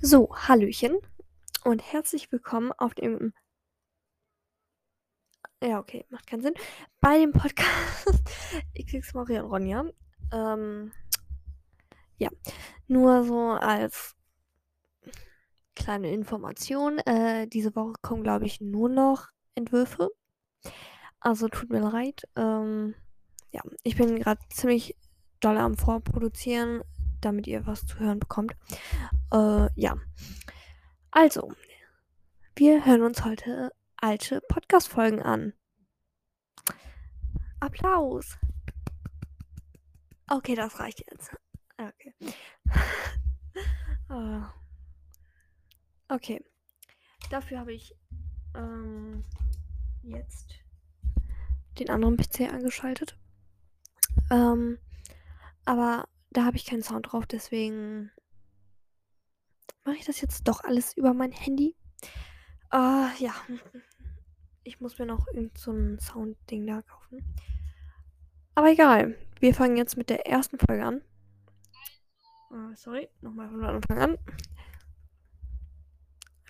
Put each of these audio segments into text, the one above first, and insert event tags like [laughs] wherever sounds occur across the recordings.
So, Hallöchen und herzlich willkommen auf dem. Ja, okay, macht keinen Sinn. Bei dem Podcast [laughs] XX Maria und Ronja. Ähm, ja, nur so als kleine Information. Äh, diese Woche kommen, glaube ich, nur noch Entwürfe. Also tut mir leid. Ähm, ja, ich bin gerade ziemlich doll am Vorproduzieren, damit ihr was zu hören bekommt. Äh, ja. Also, wir hören uns heute alte Podcast-Folgen an. Applaus. Okay, das reicht jetzt. Okay. uh. [laughs] Okay. Dafür habe ich ähm, jetzt den anderen PC angeschaltet. Ähm, aber da habe ich keinen Sound drauf, deswegen mache ich das jetzt doch alles über mein Handy. Uh, ja. Ich muss mir noch irgend so Sound-Ding da kaufen. Aber egal. Wir fangen jetzt mit der ersten Folge an. Uh, sorry, nochmal von Anfang an.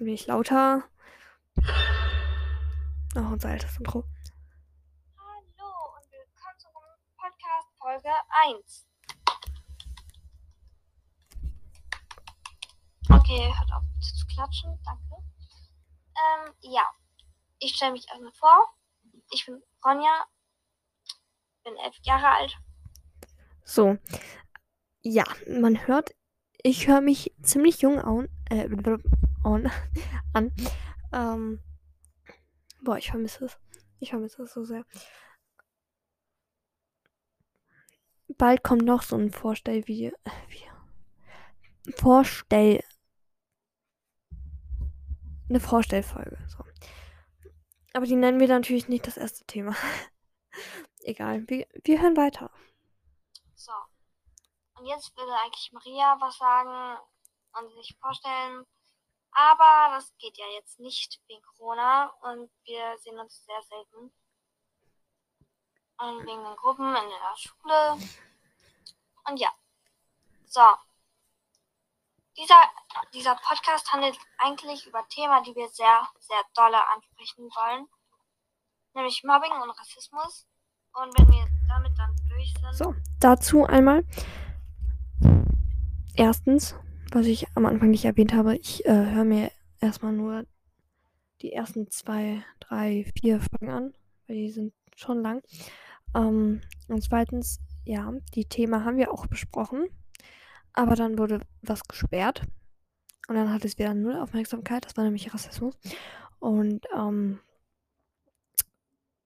Ein wenig lauter. Oh, unser altes Intro. Hallo und willkommen zu Podcast Folge 1. Okay, hört auf zu klatschen, danke. Ähm, ja, ich stelle mich erstmal vor. Ich bin Ronja, bin elf Jahre alt. So, ja, man hört, ich höre mich ziemlich jung an. Äh, on, an. Ähm, boah, ich vermisse es. Ich vermisse es so sehr. Bald kommt noch so ein Vorstellvideo. Äh, Vorstell eine Vorstellfolge. So. Aber die nennen wir natürlich nicht das erste Thema. [laughs] Egal, wir, wir hören weiter. So. Und jetzt würde eigentlich Maria was sagen und sich vorstellen. Aber das geht ja jetzt nicht wegen Corona und wir sehen uns sehr selten. Und wegen den Gruppen in der Schule. Und ja. So. Dieser, dieser Podcast handelt eigentlich über Themen, die wir sehr, sehr dolle ansprechen wollen. Nämlich Mobbing und Rassismus. Und wenn wir damit dann durch sind. So, dazu einmal. Erstens, was ich am Anfang nicht erwähnt habe, ich äh, höre mir erstmal nur die ersten zwei, drei, vier Folgen an, weil die sind schon lang. Ähm, und zweitens, ja, die Themen haben wir auch besprochen. Aber dann wurde was gesperrt. Und dann hat es wieder null Aufmerksamkeit. Das war nämlich Rassismus. Und ähm,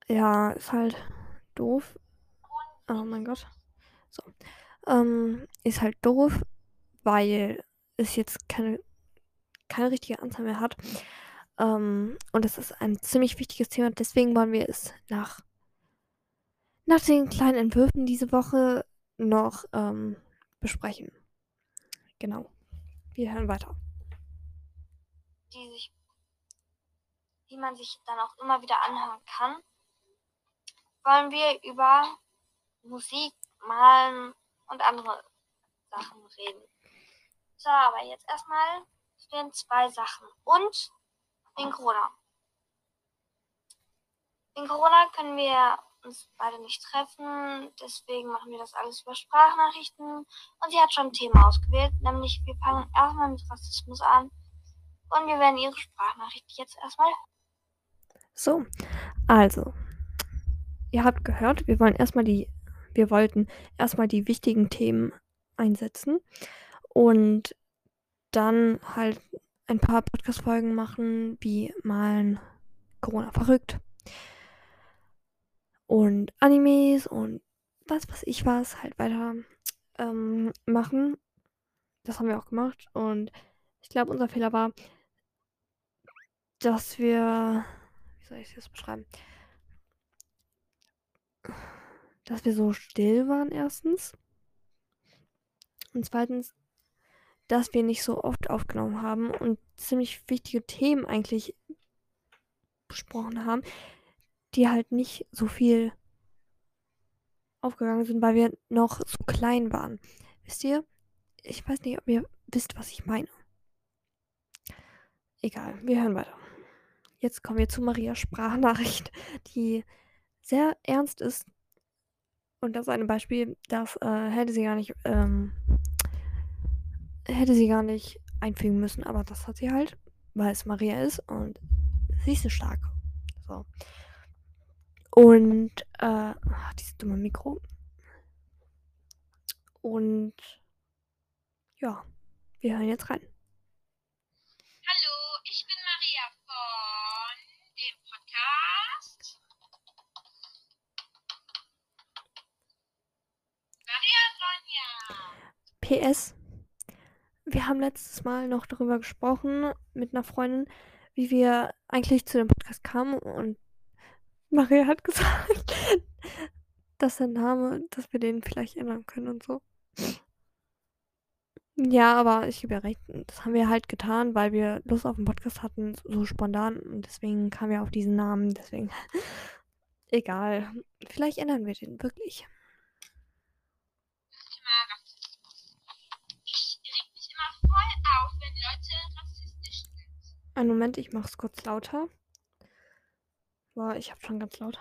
ja, ist halt doof. Oh mein Gott. So. Ähm, ist halt doof, weil es jetzt keine, keine richtige Anzahl mehr hat. Ähm, und es ist ein ziemlich wichtiges Thema. Deswegen wollen wir es nach, nach den kleinen Entwürfen diese Woche noch ähm, besprechen. Genau. Wir hören weiter. Die, sich, die man sich dann auch immer wieder anhören kann, wollen wir über Musik, Malen und andere Sachen reden. So, aber jetzt erstmal stehen zwei Sachen. Und wegen Corona. Wegen Corona können wir uns beide nicht treffen. Deswegen machen wir das alles über Sprachnachrichten. Und sie hat schon ein Thema ausgewählt, nämlich wir fangen erstmal mit Rassismus an. Und wir werden ihre Sprachnachricht jetzt erstmal. So, also, ihr habt gehört, wir wollen erstmal die, wir wollten erstmal die wichtigen Themen einsetzen und dann halt ein paar Podcast-Folgen machen, wie malen Corona verrückt und Animes und was weiß ich was halt weiter ähm, machen. Das haben wir auch gemacht und ich glaube, unser Fehler war, dass wir, wie soll ich das beschreiben? Dass wir so still waren erstens. Und zweitens, dass wir nicht so oft aufgenommen haben und ziemlich wichtige Themen eigentlich besprochen haben, die halt nicht so viel aufgegangen sind, weil wir noch so klein waren. Wisst ihr? Ich weiß nicht, ob ihr wisst, was ich meine. egal, wir hören weiter. Jetzt kommen wir zu Marias Sprachnachricht, die sehr ernst ist. Und das ist ein Beispiel, das äh, hätte sie gar nicht, ähm, hätte sie gar nicht einfügen müssen, aber das hat sie halt, weil es Maria ist und sie ist so stark. So. Und, äh, dieses dumme Mikro. Und, ja, wir hören jetzt rein. Hallo, ich bin Maria von dem Podcast. Maria Sonja. PS. Wir haben letztes Mal noch darüber gesprochen mit einer Freundin, wie wir eigentlich zu dem Podcast kamen und Maria hat gesagt, [laughs] dass der Name, dass wir den vielleicht ändern können und so. Ja, aber ich gebe ja recht, das haben wir halt getan, weil wir Lust auf den Podcast hatten, so spontan und deswegen kamen wir auf diesen Namen, deswegen [laughs] egal. Vielleicht ändern wir den wirklich. Thema Rassismus. Ich reg mich immer voll auf, wenn Leute rassistisch sind. Einen Moment, ich mach's kurz lauter. Boah, ich hab schon ganz laut.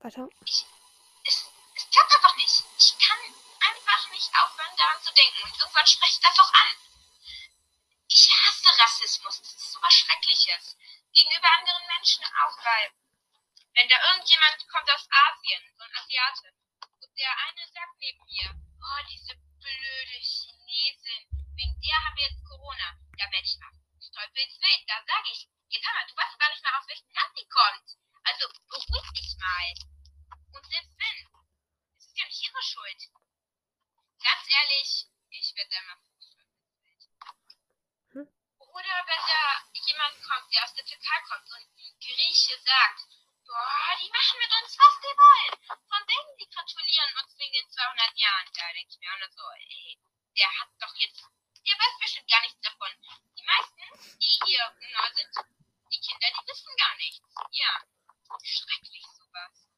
Weiter. Ich, es, es klappt einfach nicht. Ich kann einfach nicht aufhören, daran zu denken. Und irgendwann spreche ich das auch an. Ich hasse Rassismus. Das ist so was Schreckliches. Gegenüber anderen Menschen auch, weil wenn da irgendjemand kommt aus Asien, so ein Asiate, und der eine sagt neben mir, oh, diese blöde Chinesin, wegen der haben wir jetzt Corona. Da werde ich mal teufelswild. Da sage ich, jetzt hör mal, du weißt gar nicht mehr, aus welchem Land die kommt. Also beruhig dich mal. Und selbst wenn, es ist ja nicht ihre Schuld. Ganz ehrlich, ich werde da mal. Hm? Oder wenn da jemand kommt, der aus der Türkei kommt und die Grieche sagt, boah, die machen mit uns, was die wollen. Von denen, die gratulieren uns wegen den 200 Jahren. Da denke ich mir auch nur so, ey, der hat doch jetzt, der weiß bestimmt gar nichts davon. Die meisten, die hier neu sind, die Kinder, die wissen gar nichts. Ja, schrecklich sowas.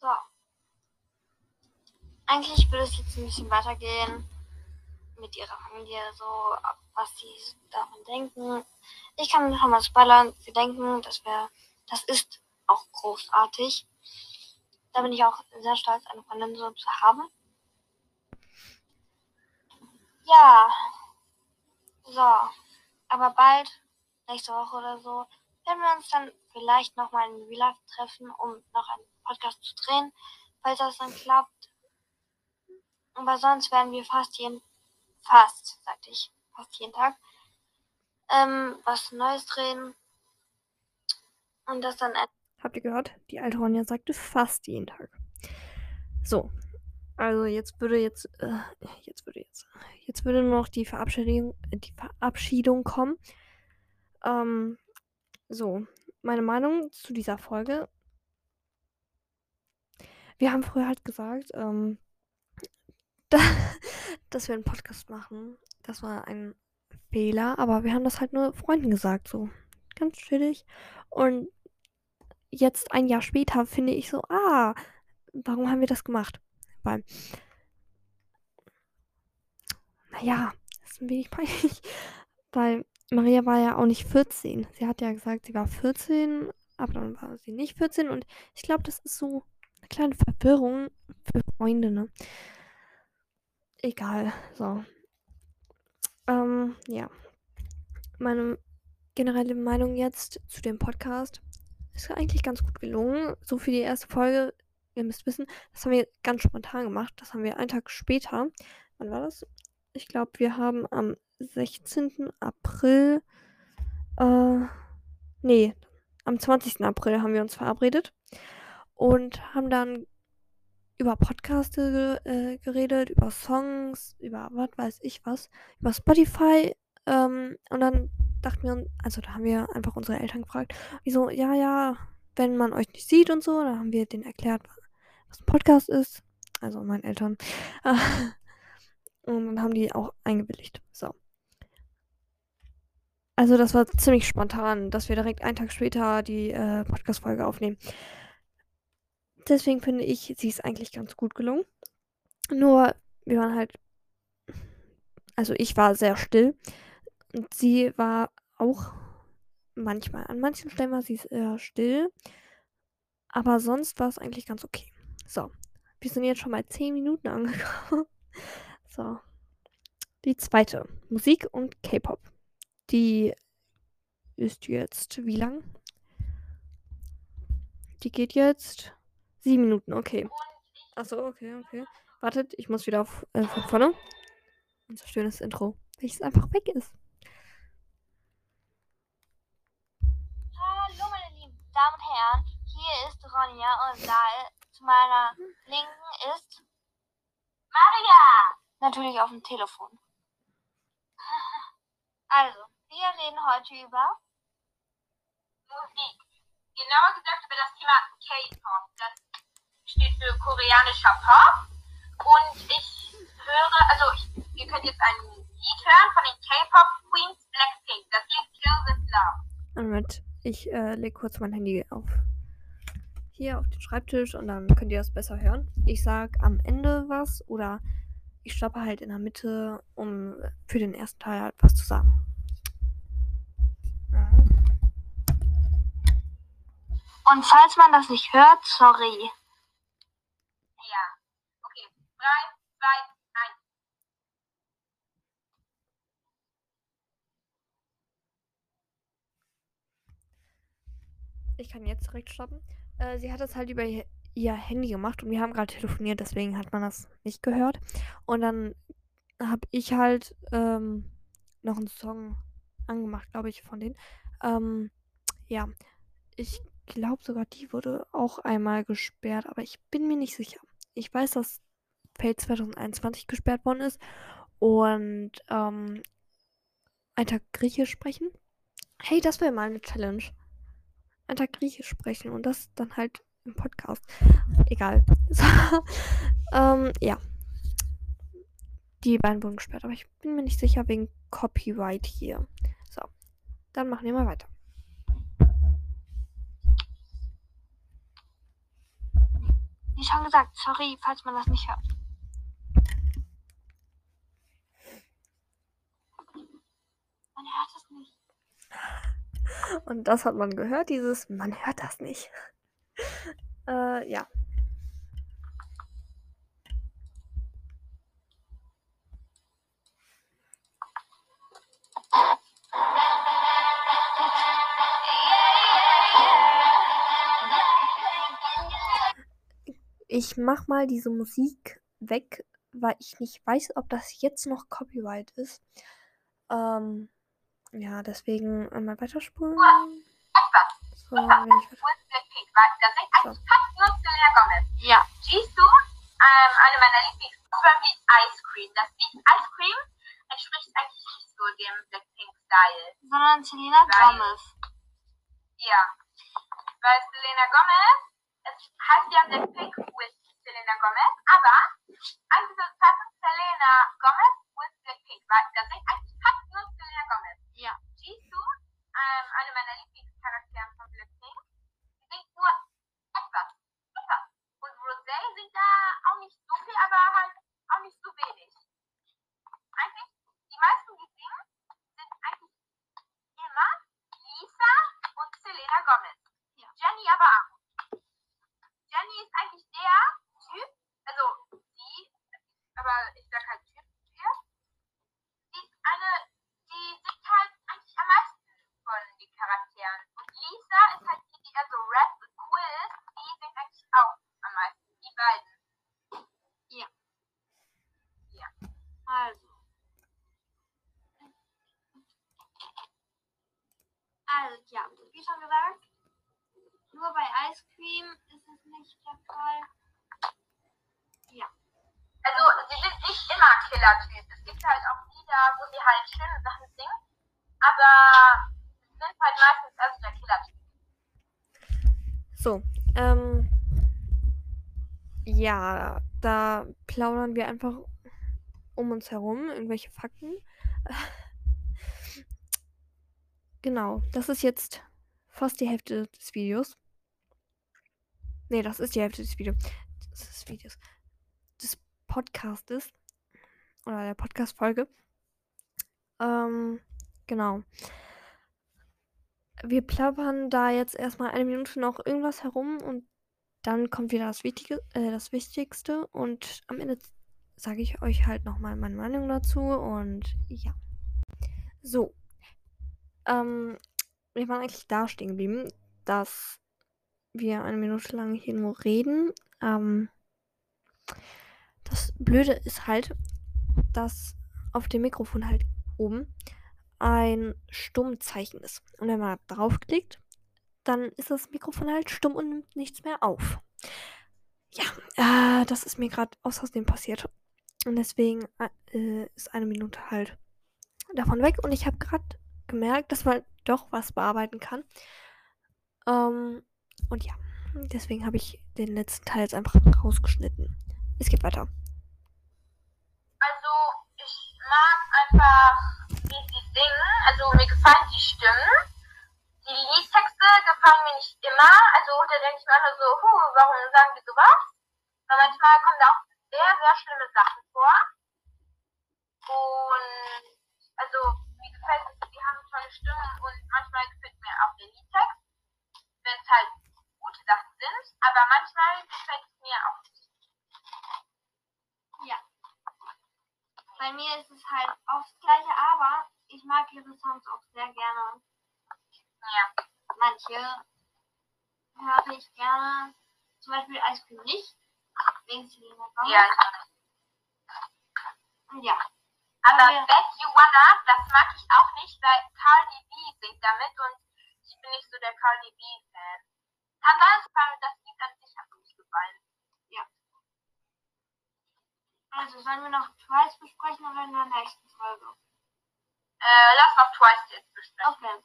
So. Eigentlich würde es jetzt ein bisschen weitergehen mit ihrer Familie, so was sie davon denken. Ich kann noch mal spoilern, sie denken, das wäre, das ist auch großartig. Da bin ich auch sehr stolz, eine Freundin so zu haben. Ja. So. Aber bald, nächste Woche oder so, werden wir uns dann vielleicht nochmal in Real Life treffen, um noch einen Podcast zu drehen, falls das dann klappt. Aber sonst werden wir fast jeden, fast, sagte ich, fast jeden Tag, ähm, was Neues drehen. Und das dann Habt ihr gehört? Die alte Ronja sagte fast jeden Tag. So. Also jetzt würde jetzt, äh, jetzt würde jetzt, jetzt würde nur noch die Verabschiedung, die Verabschiedung kommen. Ähm, so, meine Meinung zu dieser Folge. Wir haben früher halt gesagt, ähm, da, [laughs] dass wir einen Podcast machen. Das war ein Fehler, aber wir haben das halt nur Freunden gesagt, so. Ganz chillig. Und jetzt ein Jahr später finde ich so, ah, warum haben wir das gemacht? Weil, naja, ist ein wenig [laughs] peinlich, weil Maria war ja auch nicht 14. Sie hat ja gesagt, sie war 14, aber dann war sie nicht 14 und ich glaube, das ist so eine kleine Verwirrung für Freunde, ne? Egal, so. Ähm, ja. Meine generelle Meinung jetzt zu dem Podcast ist eigentlich ganz gut gelungen. So für die erste Folge. Ihr müsst wissen, das haben wir ganz spontan gemacht. Das haben wir einen Tag später. Wann war das? Ich glaube, wir haben am 16. April. Äh, nee, am 20. April haben wir uns verabredet. Und haben dann über Podcaste äh, geredet, über Songs, über was weiß ich was, über Spotify. Ähm, und dann dachten wir, also da haben wir einfach unsere Eltern gefragt, wieso, ja, ja, wenn man euch nicht sieht und so, dann haben wir denen erklärt, was ein Podcast ist. Also meinen Eltern. [laughs] und dann haben die auch eingewilligt. So. Also das war ziemlich spontan, dass wir direkt einen Tag später die äh, Podcast-Folge aufnehmen. Deswegen finde ich, sie ist eigentlich ganz gut gelungen. Nur, wir waren halt also ich war sehr still und sie war auch manchmal. An manchen Stellen war sie sehr still, aber sonst war es eigentlich ganz okay. So, wir sind jetzt schon mal 10 Minuten [laughs] angekommen. So, die zweite, Musik und K-Pop. Die ist jetzt wie lang? Die geht jetzt sieben Minuten, okay. Achso, okay, okay. Wartet, ich muss wieder auf, äh, von vorne. Unser schönes Intro, welches einfach weg ist. Hallo meine lieben Damen und Herren, hier ist Ronja und da zu meiner Linken ist Maria. Natürlich auf dem Telefon. [laughs] Also, wir reden heute über Musik. Genauer gesagt über das Thema K-Pop. Das steht für koreanischer Pop. Und ich höre, also ich, ihr könnt jetzt ein Lied hören von den K-Pop Queens Blackpink. Das Lied Kill This Love. Moment, ich äh, lege kurz mein Handy auf. Hier auf den Schreibtisch und dann könnt ihr das besser hören. Ich sag am Ende was oder ich stoppe halt in der Mitte, um für den ersten Teil halt was zu sagen. Und falls man das nicht hört, sorry. Ja. Okay. Drei, zwei, eins. Ich kann jetzt direkt stoppen. Äh, sie hat das halt über ihr, Handy gemacht und wir haben gerade telefoniert, deswegen hat man das nicht gehört. Und dann habe ich halt ähm, noch einen Song angemacht, glaube ich, von denen. Ähm, ja, ich glaube sogar, die wurde auch einmal gesperrt, aber ich bin mir nicht sicher. Ich weiß, dass Fate 2021 gesperrt worden ist und ähm, ein Tag Griechisch sprechen. Hey, das wäre mal eine Challenge. Ein Tag Griechisch sprechen und das dann halt im Podcast. Egal. [laughs] So, ähm, ja. Die beiden wurden gesperrt, aber ich bin mir nicht sicher wegen Copyright hier. So, dann machen wir mal weiter. Wie schon gesagt, sorry, falls man das nicht hört. Man hört es nicht. Und das hat man gehört, dieses, man hört das nicht. [laughs] äh, ja. Ich mach mal diese Musik weg, weil ich nicht weiß, ob das jetzt noch Copyright ist. Ähm, ja, deswegen einmal weiterspulen. Etwas. So, wenn ich weiter- With Blackpink. Weil das singt eigentlich fast nur Selena Gomez. Ja. Jisoo, ähm, eine meiner Lieblings beim Lied Ice Cream. Das Lied Ice Cream entspricht eigentlich nicht so dem Blackpink-Style. Sondern Selena. Gomez. Ja. Weil Selena Gomez, es heißt ja Blackpink with Selena Gomez, aber eigentlich ist es fast Selena Gomez with Blackpink, weil da singt eigentlich fast nur Selena Gomez. Ja. Jisoo, ähm, eine meiner Lieblingscharaktere von Blackpink, die singt nur etwas. Etwas. Und Rosé singt da auch nicht so viel, aber halt auch nicht so wenig. Eigentlich, die meisten, die singen, sind eigentlich immer Lisa und Selena Gomez. Ja. Jenny aber auch. Jenny ist eigentlich der Typ, also die, aber ich sag halt Typ hier. Die ist eine, die singt halt eigentlich am meisten von den Charakteren. Und Lisa ist halt die, die eher so rap und cool ist, die singt eigentlich auch am meisten. Die beiden. Also. Also, ja, wie schon gesagt, nur bei Ice Cream ist es nicht der Fall. Also, sie sind nicht immer Killer-Typ. Es gibt halt auch Lieder, wo sie halt schöne Sachen singen, aber sie sind halt meistens erst der Killer-Typ. So, ähm. Ja, da plaudern wir einfach um uns herum, irgendwelche Fakten. [laughs] Genau, das ist jetzt fast die Hälfte des Videos. Nee, das ist die Hälfte des Videos. Des Videos. Des Podcastes. Oder der Podcast-Folge. Ähm, genau. Wir plappern da jetzt erstmal eine Minute noch irgendwas herum und dann kommt wieder das, Wichtige, äh, das Wichtigste und am Ende sage ich euch halt nochmal meine Meinung dazu und ja. So. Ähm, wir waren eigentlich da stehen geblieben, dass wir eine Minute lang hier nur reden. Ähm, das Blöde ist halt, dass auf dem Mikrofon halt oben ein Stummzeichen ist. Und wenn man draufklickt, dann ist das Mikrofon halt stumm und nimmt nichts mehr auf. Ja, äh, das ist mir gerade aus Versehen passiert. Und deswegen äh, ist eine Minute halt davon weg. Und ich habe gerade gemerkt, dass man doch was bearbeiten kann. Ähm, und ja, deswegen habe ich den letzten Teil jetzt einfach rausgeschnitten. Es geht weiter. Also, ich mag einfach, singen. Also, mir gefallen die Stimmen. Die Liedtexte gefallen mir nicht immer. Also, da denke ich mir einfach so, huh, warum sagen die sowas? Weil manchmal kommen da auch sehr, sehr schlimme Sachen vor. Und, also, mir gefällt es, die haben tolle Stimmen und manchmal gefällt mir auch der Liedtext, wenn es halt gute Sachen sind. Aber manchmal gefällt es mir auch nicht. Ja. Bei mir ist es halt oft das gleiche, aber ich mag ihre Songs auch sehr gerne. Ja. Manche höre ich gerne, zum Beispiel Ice Cream nicht, wegen Selena Gomez. Ja, ja. Aber Ja. Bet You Wanna, das mag ich auch nicht, weil Cardi B singt damit und ich bin nicht so der Cardi B-Fan. Ansonsten, das Lied an sich hat nicht gefallen. Also sollen wir noch Twice besprechen oder in der nächsten Folge? Äh, lass noch Twice jetzt besprechen. Okay.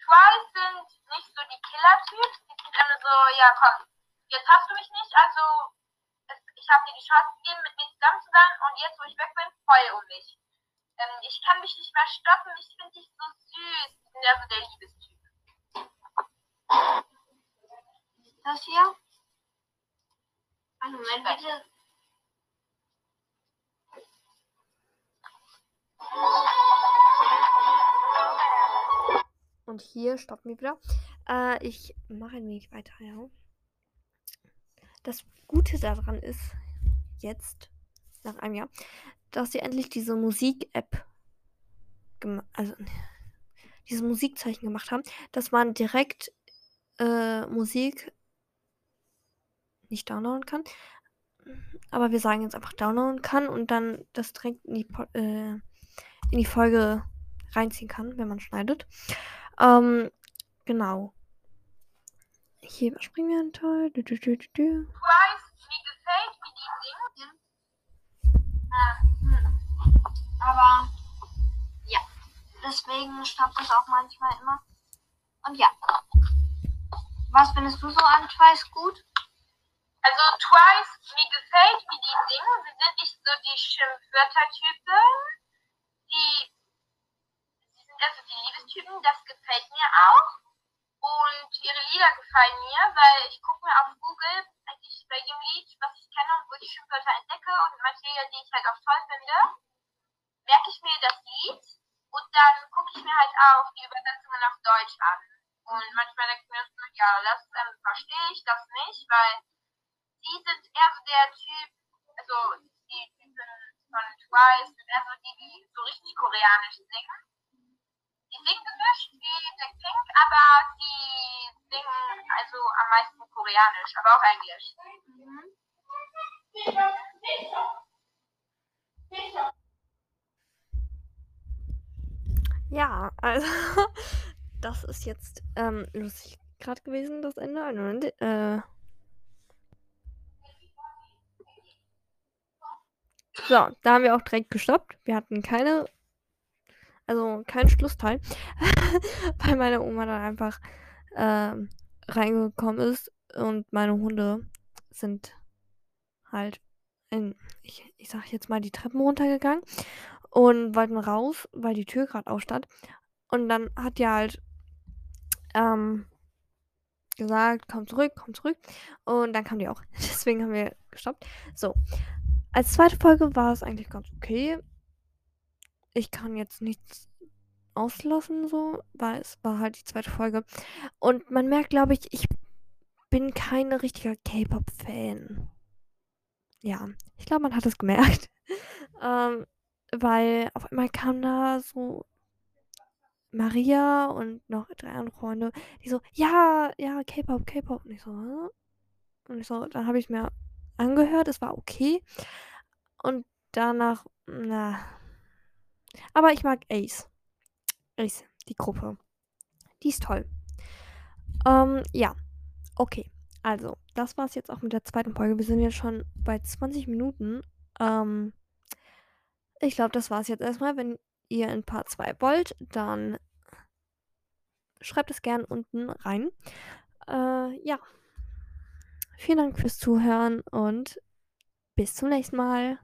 Twice sind nicht so die Killer-Typs, die sind immer so, ja komm, jetzt hast du mich nicht, also es, ich habe dir die Chance gegeben, mit mir zusammen zu sein und jetzt, wo ich weg bin, heul um mich. Ähm, ich kann mich nicht mehr stoppen, ich finde dich so süß. Ich bin ja so der Liebestyp. Das hier? Einen Moment bitte. Und hier stoppen wir wieder. Äh, ich mache ein wenig weiter, ja. Das Gute daran ist, jetzt, nach einem Jahr, dass sie endlich diese Musik-App, also dieses Musikzeichen gemacht haben, dass man direkt äh, Musik nicht downloaden kann. Aber wir sagen jetzt einfach downloaden kann und dann das direkt in die, Po- äh, in die Folge reinziehen kann, wenn man schneidet. Ähm, genau. Hier überspringen wir einen Teil. Du, du, du, du, du. Twice, mir gefällt, wie die singen. Äh, aber ja, deswegen stoppt das auch manchmal immer. Und ja. Was findest du so an Twice gut? Also Twice, mir gefällt, wie die singen. Sie sind nicht so die Schimpfwörter-Typen. Die, sie sind also Liebestypen, das gefällt mir auch. Und ihre Lieder gefallen mir, weil ich gucke mir auf Google eigentlich bei jedem Lied, was ich kenne und wo ich Schimpfwörter entdecke und manche Lieder, die ich halt auch toll finde, merke ich mir das Lied und dann gucke ich mir halt auch die Übersetzungen auf Deutsch an. Und manchmal denke ich mir so, ja, das ähm, verstehe ich, das nicht, weil die sind eher so der Typ, also die Typen von Twice sind eher so die, die so richtig koreanisch singen. Singen gemischt wie Blackpink, aber die singen also am meisten koreanisch, aber auch englisch. Ja, also [laughs] das ist jetzt ähm, lustig gerade gewesen, das Ende. Moment, äh. So, da haben wir auch direkt gestoppt. Wir hatten keine, also keinen Schlussteil, [laughs] weil meine Oma dann einfach ähm, reingekommen ist und meine Hunde sind halt in, ich, ich sag jetzt mal, die Treppen runtergegangen und wollten raus, weil die Tür gerade aufstand. Und dann hat die halt ähm, gesagt, komm zurück, komm zurück. Und dann kam die auch. [laughs] Deswegen haben wir gestoppt. So. Als zweite Folge war es eigentlich ganz okay. Ich kann jetzt nichts auslassen, so, weil es war halt die zweite Folge. Und man merkt, glaube ich, ich bin kein richtiger K-Pop-Fan. Ja, ich glaube, man hat es gemerkt. [laughs] ähm, weil auf einmal kam da so Maria und noch drei andere Freunde, die so, ja, ja, K-Pop, K-Pop. Und ich so, Hä? Und ich so, dann habe ich mir angehört, es war okay. Und danach, na. Aber ich mag Ace. Ace, die Gruppe. Die ist toll. Ähm, ja. Okay. Also, das war's jetzt auch mit der zweiten Folge. Wir sind jetzt schon bei 20 Minuten. Ähm, ich glaube, das war's jetzt erstmal. Wenn ihr in Part 2 wollt, dann schreibt es gern unten rein. Äh, ja. Vielen Dank fürs Zuhören und bis zum nächsten Mal.